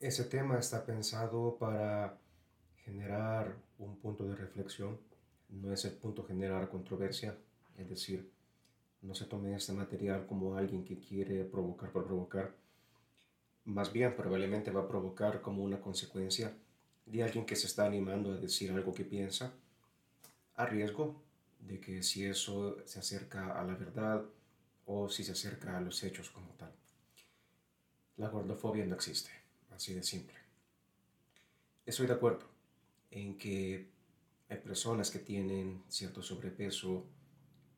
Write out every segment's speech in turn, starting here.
Ese tema está pensado para generar un punto de reflexión. No es el punto generar controversia, es decir, no se tome este material como alguien que quiere provocar por provocar. Más bien, probablemente va a provocar como una consecuencia de alguien que se está animando a decir algo que piensa, a riesgo de que si eso se acerca a la verdad o si se acerca a los hechos como tal. La gordofobia no existe, así de simple. Estoy de acuerdo en que hay personas que tienen cierto sobrepeso,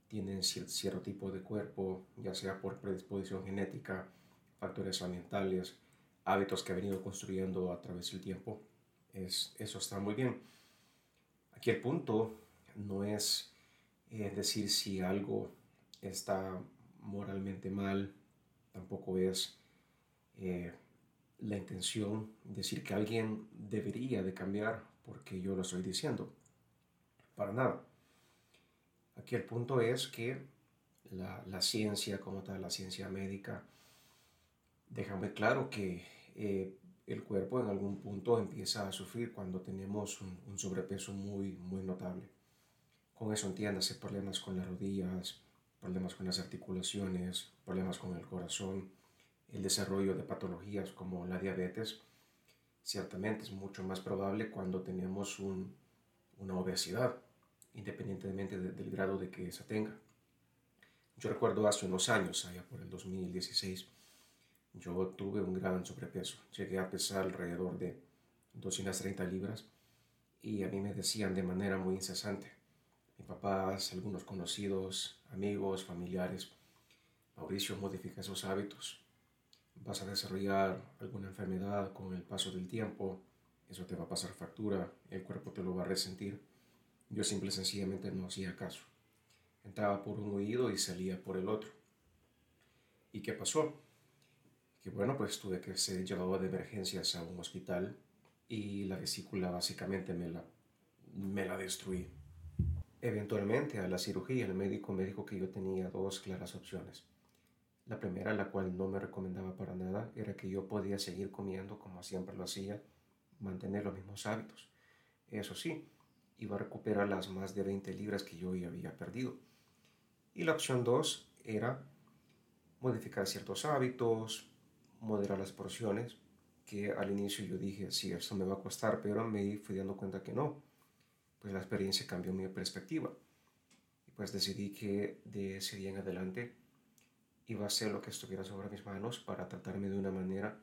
tienen cierto tipo de cuerpo, ya sea por predisposición genética, factores ambientales, hábitos que ha venido construyendo a través del tiempo. Es, eso está muy bien. Aquí el punto no es eh, decir si algo está moralmente mal, tampoco es eh, la intención de decir que alguien debería de cambiar porque yo lo estoy diciendo. Para nada. Aquí el punto es que la, ciencia como tal, la ciencia médica, deja muy claro que eh, el cuerpo en algún punto empieza a sufrir cuando tenemos un, sobrepeso muy, muy notable. Con eso entiéndase problemas con las rodillas, problemas con las articulaciones, problemas con el corazón, el desarrollo de patologías como la diabetes. Ciertamente es mucho más probable cuando tenemos una obesidad independientemente del grado de que se tenga. Yo recuerdo hace unos años, allá por el 2016, yo tuve un gran sobrepeso. Llegué a pesar alrededor de 230 libras y a mí me decían de manera muy incesante, mi papás, algunos conocidos, amigos, familiares, Mauricio, modifica esos hábitos. Vas a desarrollar alguna enfermedad con el paso del tiempo, eso te va a pasar factura, el cuerpo te lo va a resentir yo simple y sencillamente no hacía caso. Entraba por un oído y salía por el otro. ¿Y qué pasó? Que bueno, pues tuve que ser llevado de emergencias a un hospital y la vesícula básicamente me la, me la destruí. Eventualmente a la cirugía el médico me dijo que yo tenía dos claras opciones. La primera, la cual no me recomendaba para nada, era que yo podía seguir comiendo como siempre lo hacía, mantener los mismos hábitos. Eso sí, iba a recuperar las más de 20 libras que yo ya había perdido. Y la opción 2 era modificar ciertos hábitos, moderar las porciones, que al inicio yo dije, sí, eso me va a costar, pero me fui dando cuenta que no. Pues la experiencia cambió mi perspectiva. Y pues decidí que de ese día en adelante a hacer lo que estuviera sobre mis manos para tratarme de una manera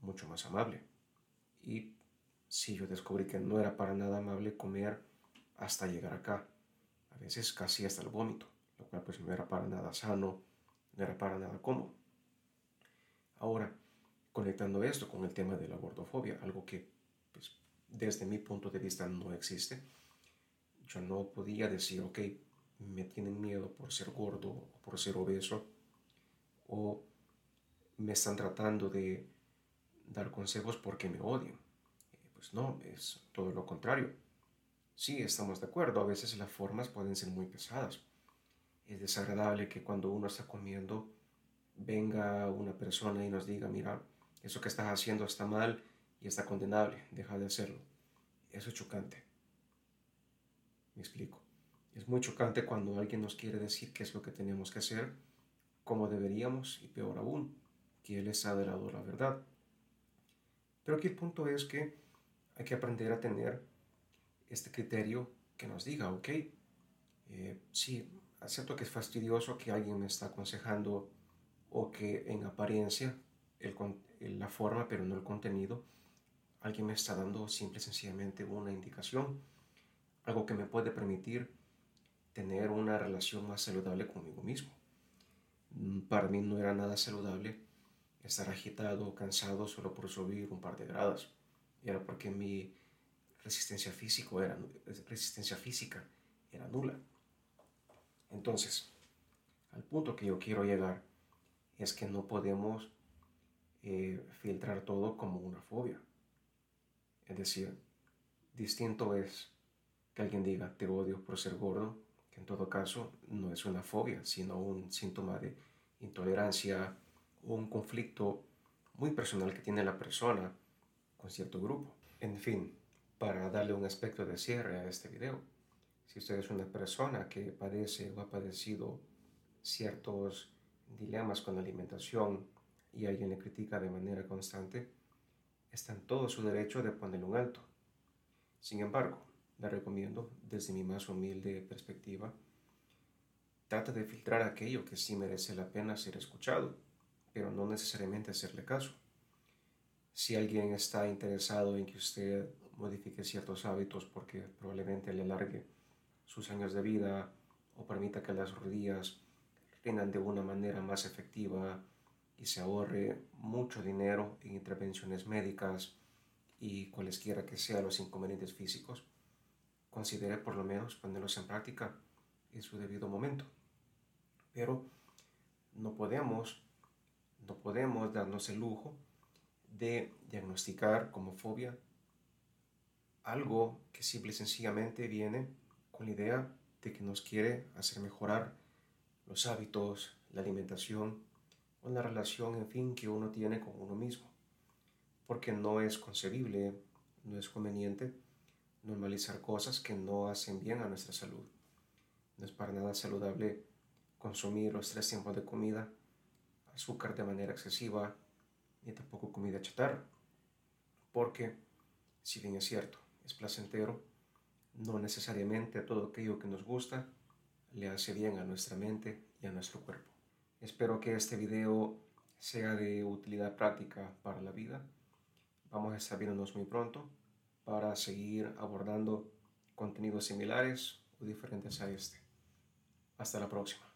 mucho más amable. Y si yo descubrí que no era para nada amable comer hasta llegar acá, a veces casi hasta el vómito, lo cual pues no era para nada sano, no era para nada cómodo. Ahora, conectando esto con el tema de la gordofobia, algo que pues, desde mi punto de vista no existe, yo no podía decir, ok, me tienen miedo por ser gordo o por ser obeso, o me están tratando de dar consejos porque me odian. Eh, pues no, es todo lo contrario. Sí, estamos de acuerdo, a veces las formas pueden ser muy pesadas. Es desagradable que cuando uno está comiendo venga una persona y nos diga, mira, eso que estás haciendo está mal y está condenable, deja de hacerlo. Eso es chocante. Me explico. Es muy chocante cuando alguien nos quiere decir qué es lo que tenemos que hacer, cómo deberíamos y peor aún, que Él está de lado de la verdad. Pero aquí el punto es que hay que aprender a tener este criterio que nos diga, ok, eh, sí, acepto que es fastidioso que alguien me está aconsejando o que en apariencia el, la forma, pero no el contenido, alguien me está dando simple y sencillamente una indicación, algo que me puede permitir tener una relación más saludable conmigo mismo. Mm, para mí no era nada saludable estar agitado cansado solo por subir un par de grados. Era porque mi resistencia física era nula. Entonces, al punto que yo quiero llegar es que no podemos eh, filtrar todo como una fobia. Es decir, distinto es que alguien diga te odio por ser gordo, que en todo caso no es una fobia, sino un síntoma de intolerancia o un conflicto muy personal que tiene la persona con cierto grupo. En fin, para darle un aspecto de cierre a este video, si usted es una persona que padece o ha padecido ciertos dilemas con la alimentación y alguien le critica de manera constante, está en todo su derecho de ponerle un alto. Sin embargo, le recomiendo, desde mi más humilde perspectiva, trata de filtrar aquello que sí merece la pena ser escuchado, pero no necesariamente hacerle caso. Si alguien está interesado en que usted modifique ciertos hábitos porque probablemente le alargue sus años de vida o permita que las rodillas rindan de una manera más efectiva y se ahorre mucho dinero en intervenciones médicas y cualesquiera que sean los inconvenientes físicos, considere por lo menos ponerlos en práctica en su debido momento. Pero no podemos, no podemos darnos el lujo de diagnosticar como fobia algo que simple y sencillamente viene con la idea de que nos quiere hacer mejorar los hábitos, la alimentación o la relación, en fin, que uno tiene con uno mismo. Porque no es concebible, no es conveniente normalizar cosas que no hacen bien a nuestra salud. No es para nada saludable consumir los tres tiempos de comida, azúcar de manera excesiva, ni tampoco comida chatarra. Porque, si bien es cierto, es placentero, no necesariamente todo aquello que nos gusta le hace bien a nuestra mente y a nuestro cuerpo. Espero que este video sea de utilidad práctica para la vida. Vamos a estar viéndonos muy pronto para seguir abordando contenidos similares o diferentes a este. Hasta la próxima.